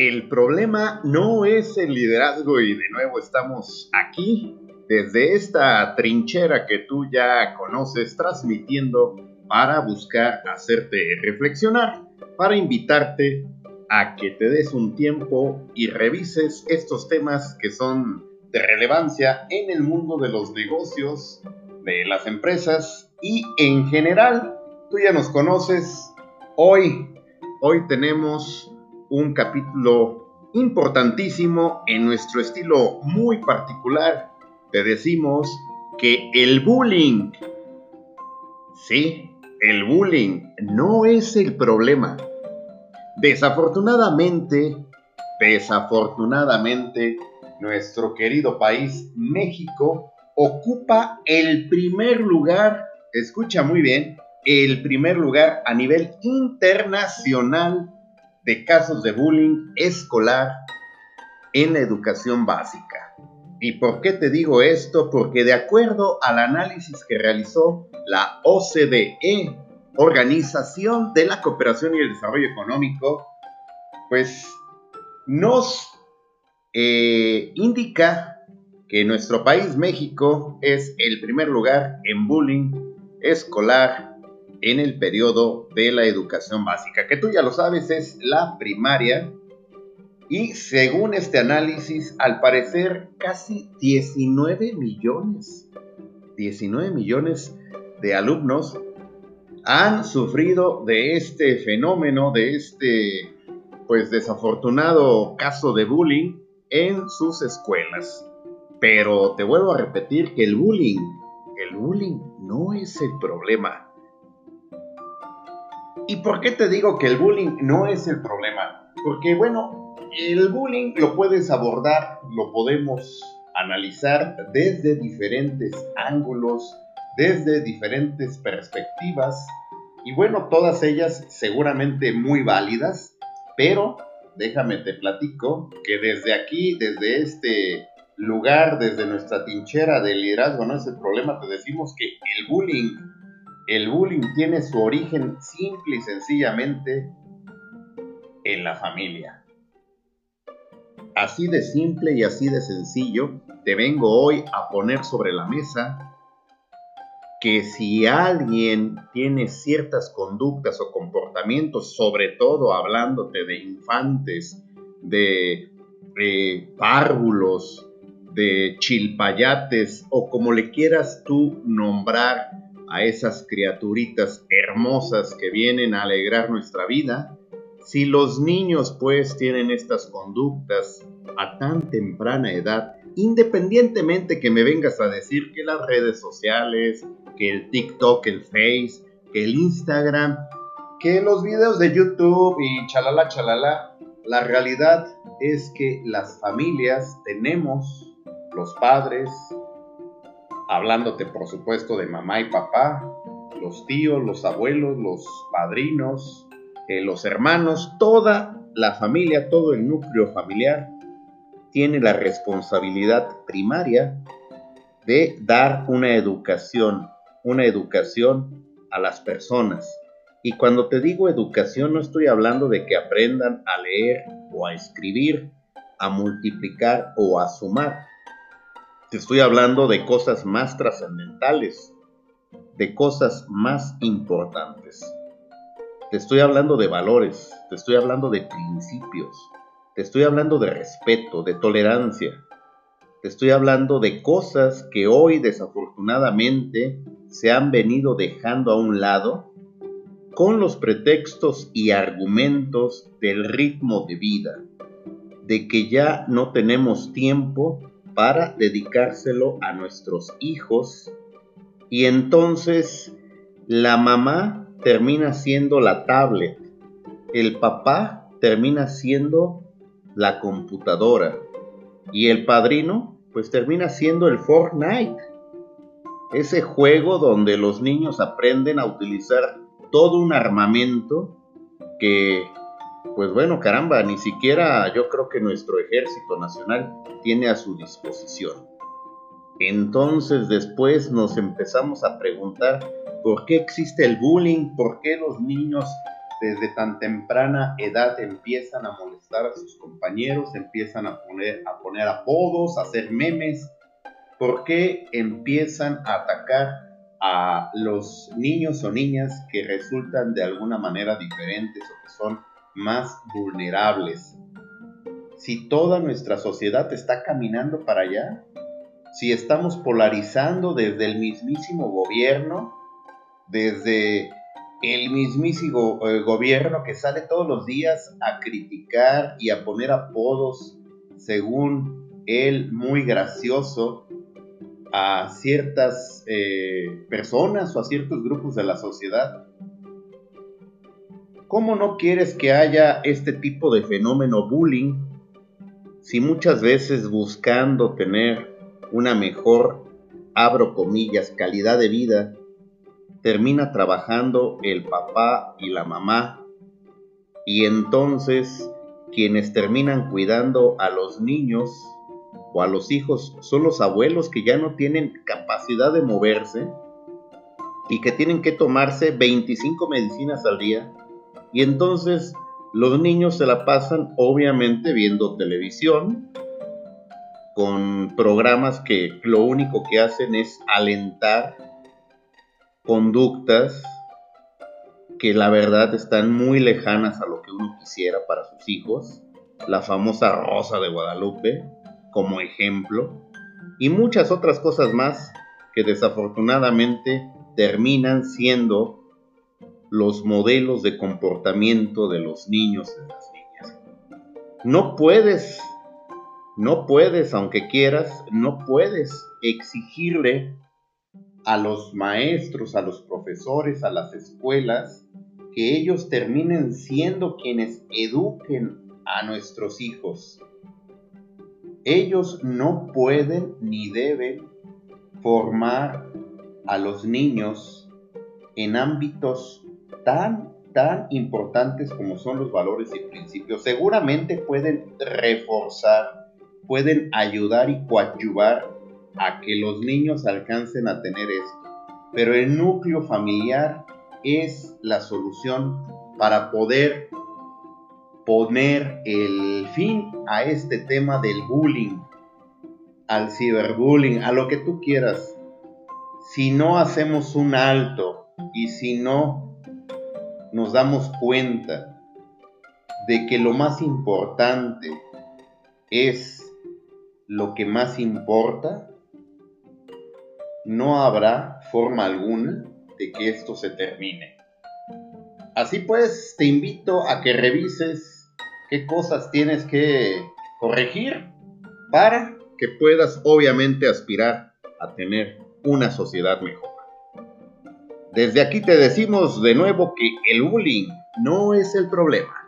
El problema no es el liderazgo y de nuevo estamos aquí desde esta trinchera que tú ya conoces transmitiendo para buscar hacerte reflexionar, para invitarte a que te des un tiempo y revises estos temas que son de relevancia en el mundo de los negocios, de las empresas y en general. Tú ya nos conoces. Hoy, hoy tenemos un capítulo importantísimo en nuestro estilo muy particular. Te decimos que el bullying, sí, el bullying no es el problema. Desafortunadamente, desafortunadamente, nuestro querido país, México, ocupa el primer lugar, escucha muy bien, el primer lugar a nivel internacional de casos de bullying escolar en la educación básica. ¿Y por qué te digo esto? Porque de acuerdo al análisis que realizó la OCDE, Organización de la Cooperación y el Desarrollo Económico, pues nos eh, indica que nuestro país, México, es el primer lugar en bullying escolar en el periodo de la educación básica, que tú ya lo sabes, es la primaria. Y según este análisis, al parecer casi 19 millones, 19 millones de alumnos han sufrido de este fenómeno, de este pues desafortunado caso de bullying en sus escuelas. Pero te vuelvo a repetir que el bullying, el bullying no es el problema. ¿Y por qué te digo que el bullying no es el problema? Porque bueno, el bullying lo puedes abordar, lo podemos analizar desde diferentes ángulos, desde diferentes perspectivas y bueno, todas ellas seguramente muy válidas, pero déjame te platico que desde aquí, desde este lugar, desde nuestra tinchera de liderazgo, no es el problema, te decimos que el bullying, el bullying tiene su origen simple y sencillamente en la familia. Así de simple y así de sencillo, te vengo hoy a poner sobre la mesa que si alguien tiene ciertas conductas o comportamientos, sobre todo hablándote de infantes, de párvulos, de chilpayates o como le quieras tú nombrar a esas criaturitas hermosas que vienen a alegrar nuestra vida, si los niños pues tienen estas conductas a tan temprana edad, independientemente que me vengas a decir que las redes sociales, que el TikTok, el Face, que el Instagram, que los videos de YouTube y chalala chalala, la realidad es que las familias tenemos, los padres, hablándote por supuesto de mamá y papá, los tíos, los abuelos, los padrinos, eh, los hermanos, toda la familia, todo el núcleo familiar tiene la responsabilidad primaria de dar una educación, una educación a las personas. Y cuando te digo educación no estoy hablando de que aprendan a leer o a escribir, a multiplicar o a sumar. Te estoy hablando de cosas más trascendentales, de cosas más importantes. Te estoy hablando de valores, te estoy hablando de principios, te estoy hablando de respeto, de tolerancia, te estoy hablando de cosas que hoy desafortunadamente se han venido dejando a un lado con los pretextos y argumentos del ritmo de vida, de que ya no tenemos tiempo para dedicárselo a nuestros hijos. Y entonces la mamá termina siendo la tablet, el papá termina siendo la computadora. Y el padrino pues termina siendo el Fortnite, ese juego donde los niños aprenden a utilizar todo un armamento que pues bueno, caramba, ni siquiera yo creo que nuestro ejército nacional tiene a su disposición. Entonces después nos empezamos a preguntar por qué existe el bullying, por qué los niños desde tan temprana edad empiezan a molestar a sus compañeros, empiezan a poner, a poner apodos, a hacer memes? ¿Por qué empiezan a atacar a los niños o niñas que resultan de alguna manera diferentes o que son más vulnerables? Si toda nuestra sociedad está caminando para allá, si estamos polarizando desde el mismísimo gobierno, desde el mismísimo eh, gobierno que sale todos los días a criticar y a poner apodos, según él, muy gracioso, a ciertas eh, personas o a ciertos grupos de la sociedad. ¿Cómo no quieres que haya este tipo de fenómeno bullying si muchas veces buscando tener una mejor, abro comillas, calidad de vida, termina trabajando el papá y la mamá y entonces quienes terminan cuidando a los niños o a los hijos son los abuelos que ya no tienen capacidad de moverse y que tienen que tomarse 25 medicinas al día y entonces los niños se la pasan obviamente viendo televisión con programas que lo único que hacen es alentar conductas que la verdad están muy lejanas a lo que uno quisiera para sus hijos. La famosa Rosa de Guadalupe como ejemplo. Y muchas otras cosas más que desafortunadamente terminan siendo los modelos de comportamiento de los niños y las niñas. No puedes, no puedes, aunque quieras, no puedes exigirle a los maestros, a los profesores, a las escuelas, que ellos terminen siendo quienes eduquen a nuestros hijos. Ellos no pueden ni deben formar a los niños en ámbitos tan, tan importantes como son los valores y principios. Seguramente pueden reforzar, pueden ayudar y coadyuvar a que los niños alcancen a tener esto. Pero el núcleo familiar es la solución para poder poner el fin a este tema del bullying, al ciberbullying, a lo que tú quieras. Si no hacemos un alto y si no nos damos cuenta de que lo más importante es lo que más importa, no habrá forma alguna de que esto se termine. Así pues, te invito a que revises qué cosas tienes que corregir para que puedas obviamente aspirar a tener una sociedad mejor. Desde aquí te decimos de nuevo que el bullying no es el problema.